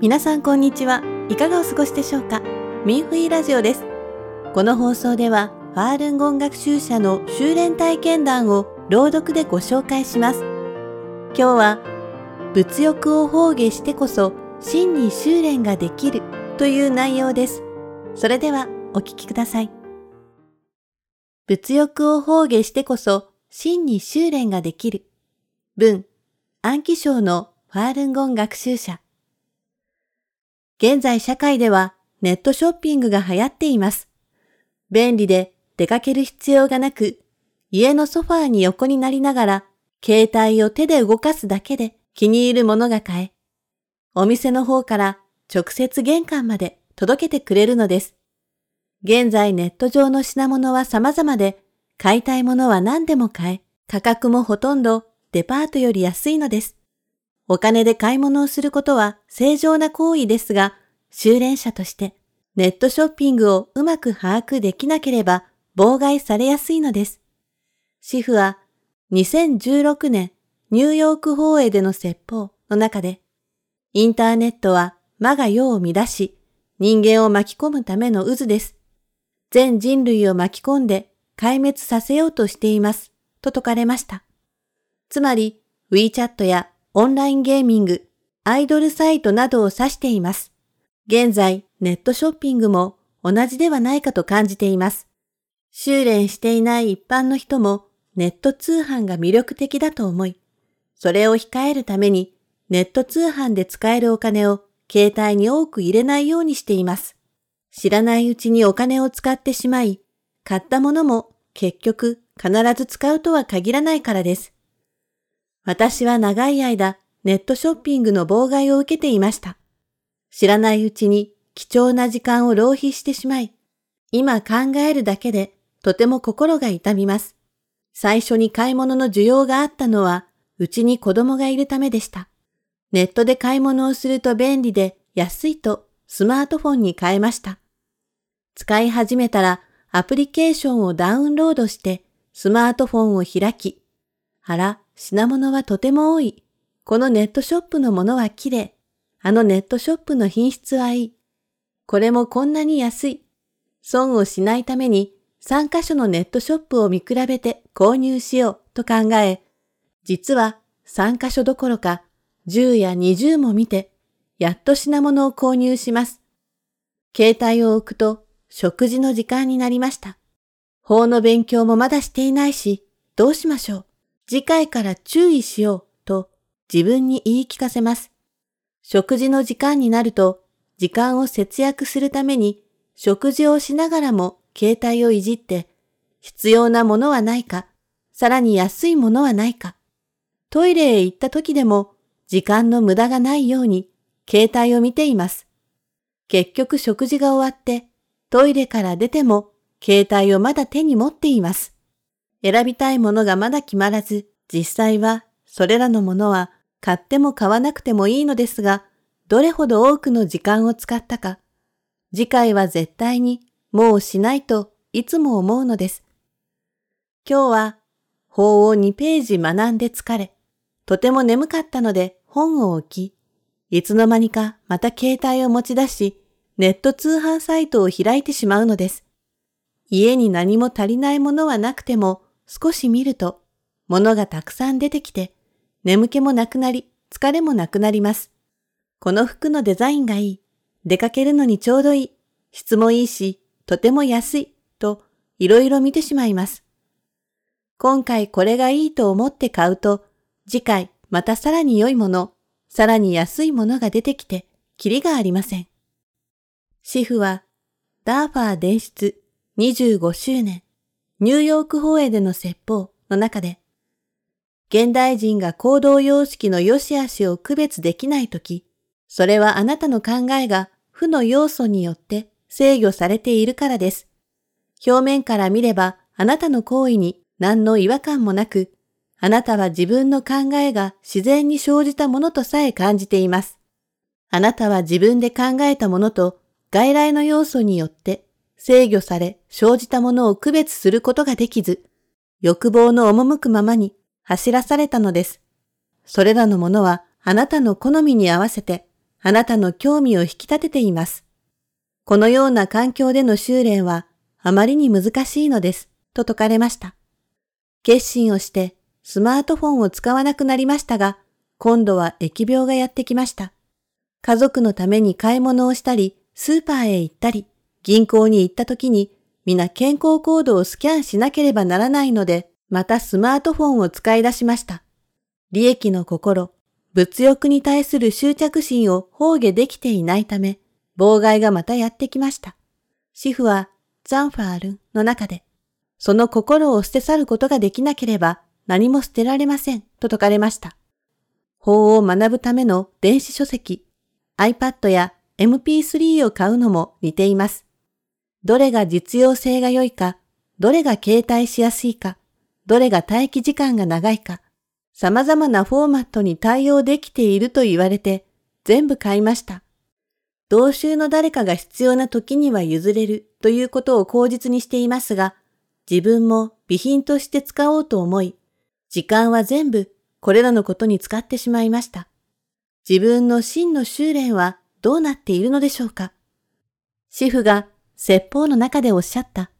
皆さんこんにちは。いかがお過ごしでしょうか？ミンフィーラジオです。この放送では、ファールンゴン学習者の修練体験談を朗読でご紹介します。今日は、物欲を放下してこそ真に修練ができるという内容です。それではお聞きください。物欲を放下してこそ真に修練ができる。文、暗記章のファールンゴン学習者。現在社会ではネットショッピングが流行っています。便利で出かける必要がなく、家のソファーに横になりながら、携帯を手で動かすだけで気に入るものが買え、お店の方から直接玄関まで届けてくれるのです。現在ネット上の品物は様々で、買いたいものは何でも買え、価格もほとんどデパートより安いのです。お金で買い物をすることは正常な行為ですが、修練者としてネットショッピングをうまく把握できなければ妨害されやすいのです。シフは2016年ニューヨーク放映での説法の中で、インターネットは魔が世を乱し、人間を巻き込むための渦です。全人類を巻き込んで壊滅させようとしています、と説かれました。つまり、WeChat やオンラインゲーミング、アイドルサイトなどを指しています。現在、ネットショッピングも同じではないかと感じています。修練していない一般の人もネット通販が魅力的だと思い、それを控えるためにネット通販で使えるお金を携帯に多く入れないようにしています。知らないうちにお金を使ってしまい、買ったものも結局必ず使うとは限らないからです。私は長い間ネットショッピングの妨害を受けていました。知らないうちに貴重な時間を浪費してしまい、今考えるだけでとても心が痛みます。最初に買い物の需要があったのは、うちに子供がいるためでした。ネットで買い物をすると便利で安いとスマートフォンに変えました。使い始めたらアプリケーションをダウンロードしてスマートフォンを開き、あら、品物はとても多い。このネットショップのものは綺麗。あのネットショップの品質はいい。これもこんなに安い。損をしないために3カ所のネットショップを見比べて購入しようと考え、実は3カ所どころか10や20も見て、やっと品物を購入します。携帯を置くと食事の時間になりました。法の勉強もまだしていないし、どうしましょう。次回から注意しようと自分に言い聞かせます。食事の時間になると時間を節約するために食事をしながらも携帯をいじって必要なものはないか、さらに安いものはないか、トイレへ行った時でも時間の無駄がないように携帯を見ています。結局食事が終わってトイレから出ても携帯をまだ手に持っています。選びたいものがまだ決まらず、実際はそれらのものは買っても買わなくてもいいのですが、どれほど多くの時間を使ったか、次回は絶対にもうしないといつも思うのです。今日は法を2ページ学んで疲れ、とても眠かったので本を置き、いつの間にかまた携帯を持ち出し、ネット通販サイトを開いてしまうのです。家に何も足りないものはなくても、少し見ると、物がたくさん出てきて、眠気もなくなり、疲れもなくなります。この服のデザインがいい。出かけるのにちょうどいい。質もいいし、とても安い。と、いろいろ見てしまいます。今回これがいいと思って買うと、次回またさらに良いもの、さらに安いものが出てきて、キリがありません。シフは、ダーファー伝出25周年ニューヨーク放映での説法の中で、現代人が行動様式の良し悪しを区別できないとき、それはあなたの考えが負の要素によって制御されているからです。表面から見ればあなたの行為に何の違和感もなく、あなたは自分の考えが自然に生じたものとさえ感じています。あなたは自分で考えたものと外来の要素によって制御され生じたものを区別することができず、欲望の赴くままに走らされたのです。それらのものはあなたの好みに合わせてあなたの興味を引き立てています。このような環境での修練はあまりに難しいのです、と説かれました。決心をしてスマートフォンを使わなくなりましたが、今度は疫病がやってきました。家族のために買い物をしたり、スーパーへ行ったり、銀行に行った時に、皆健康コードをスキャンしなければならないので、またスマートフォンを使い出しました。利益の心、物欲に対する執着心を放下できていないため、妨害がまたやってきました。主婦はザンファールの中で、その心を捨て去ることができなければ何も捨てられませんと説かれました。法を学ぶための電子書籍、iPad や MP3 を買うのも似ています。どれが実用性が良いか、どれが携帯しやすいか、どれが待機時間が長いか、様々なフォーマットに対応できていると言われて、全部買いました。同州の誰かが必要な時には譲れるということを口実にしていますが、自分も備品として使おうと思い、時間は全部これらのことに使ってしまいました。自分の真の修練はどうなっているのでしょうか主婦が説法の中でおっしゃった。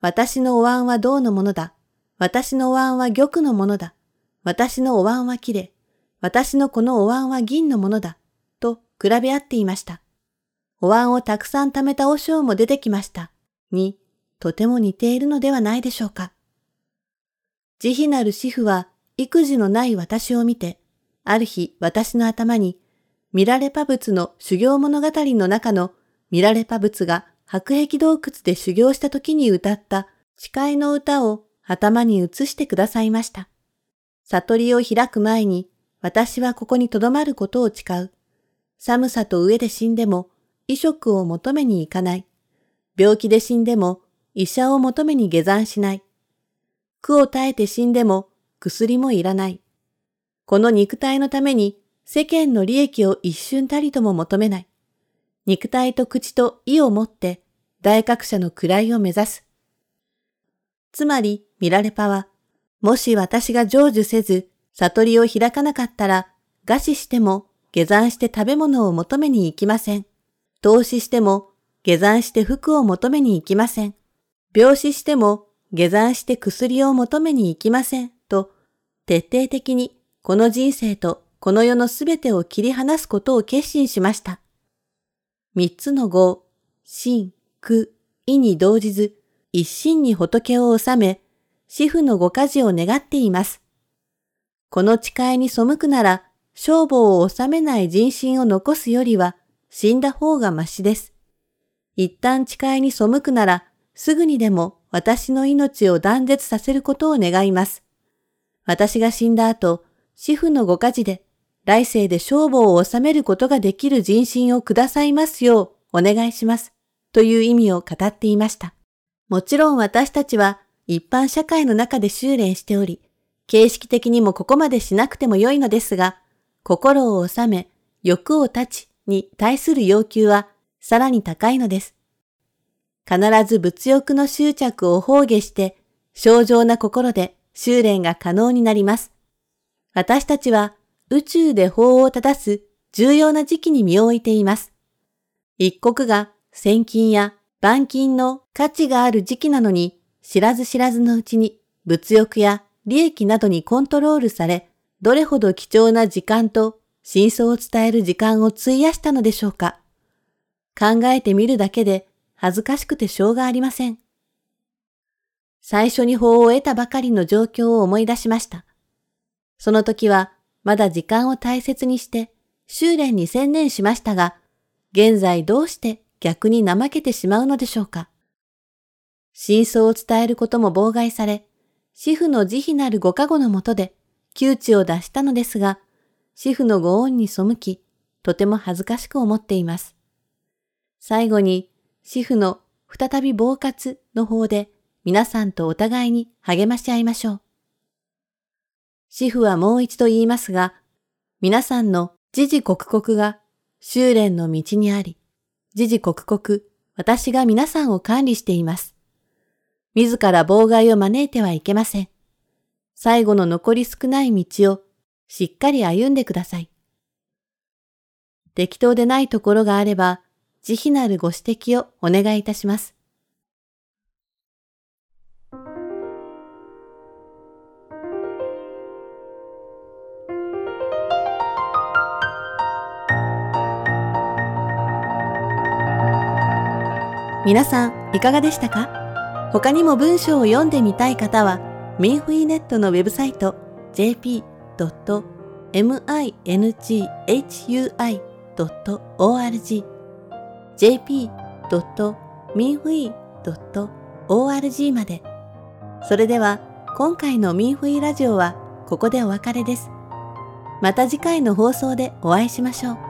私のお椀は銅のものだ。私のお椀は玉のものだ。私のお椀は綺麗。私のこのお椀は銀のものだ。と比べ合っていました。お椀をたくさん貯めたお尚も出てきました。に、とても似ているのではないでしょうか。慈悲なる主婦は育児のない私を見て、ある日私の頭に、ミラレパ仏の修行物語の中のミラレパ仏が白壁洞窟で修行した時に歌った誓いの歌を頭に移してくださいました。悟りを開く前に私はここに留まることを誓う。寒さと上で死んでも衣食を求めに行かない。病気で死んでも医者を求めに下山しない。苦を耐えて死んでも薬もいらない。この肉体のために世間の利益を一瞬たりとも求めない。肉体と口と意をもって大学者の位を目指す。つまり、ミラレパは、もし私が成就せず、悟りを開かなかったら、餓死しても下山して食べ物を求めに行きません。投資しても下山して服を求めに行きません。病死しても下山して薬を求めに行きません。と、徹底的にこの人生とこの世のすべてを切り離すことを決心しました。三つの語、心、苦、意に動じず、一心に仏を収め、死婦のご家事を願っています。この誓いに背くなら、消防を収めない人心を残すよりは、死んだ方がましです。一旦誓いに背くなら、すぐにでも私の命を断絶させることを願います。私が死んだ後、死婦のご家事で、来世で消防を収めることができる人心をくださいますようお願いします。という意味を語っていました。もちろん私たちは一般社会の中で修練しており、形式的にもここまでしなくても良いのですが、心を収め、欲を断ちに対する要求はさらに高いのです。必ず物欲の執着を放下して、正常な心で修練が可能になります。私たちは宇宙で法を正す重要な時期に身を置いています。一国が先金や板金の価値がある時期なのに、知らず知らずのうちに物欲や利益などにコントロールされ、どれほど貴重な時間と真相を伝える時間を費やしたのでしょうか。考えてみるだけで恥ずかしくてしょうがありません。最初に法を得たばかりの状況を思い出しました。その時はまだ時間を大切にして修練に専念しましたが、現在どうして逆に怠けてしまうのでしょうか。真相を伝えることも妨害され、主婦の慈悲なるご加護のもとで窮地を脱したのですが、主婦のご恩に背き、とても恥ずかしく思っています。最後に、主婦の再び暴活の方で皆さんとお互いに励まし合いましょう。主婦はもう一度言いますが、皆さんの時々刻々が修練の道にあり、時々刻々私が皆さんを管理しています。自ら妨害を招いてはいけません。最後の残り少ない道をしっかり歩んでください。適当でないところがあれば、慈悲なるご指摘をお願いいたします。皆さんいかがでしたか？他にも文章を読んでみたい方は、ミンフィーネットのウェブサイト jp.minghui.org jp.minhui.org まで。それでは、今回のミンフィーラジオはここでお別れです。また次回の放送でお会いしましょう。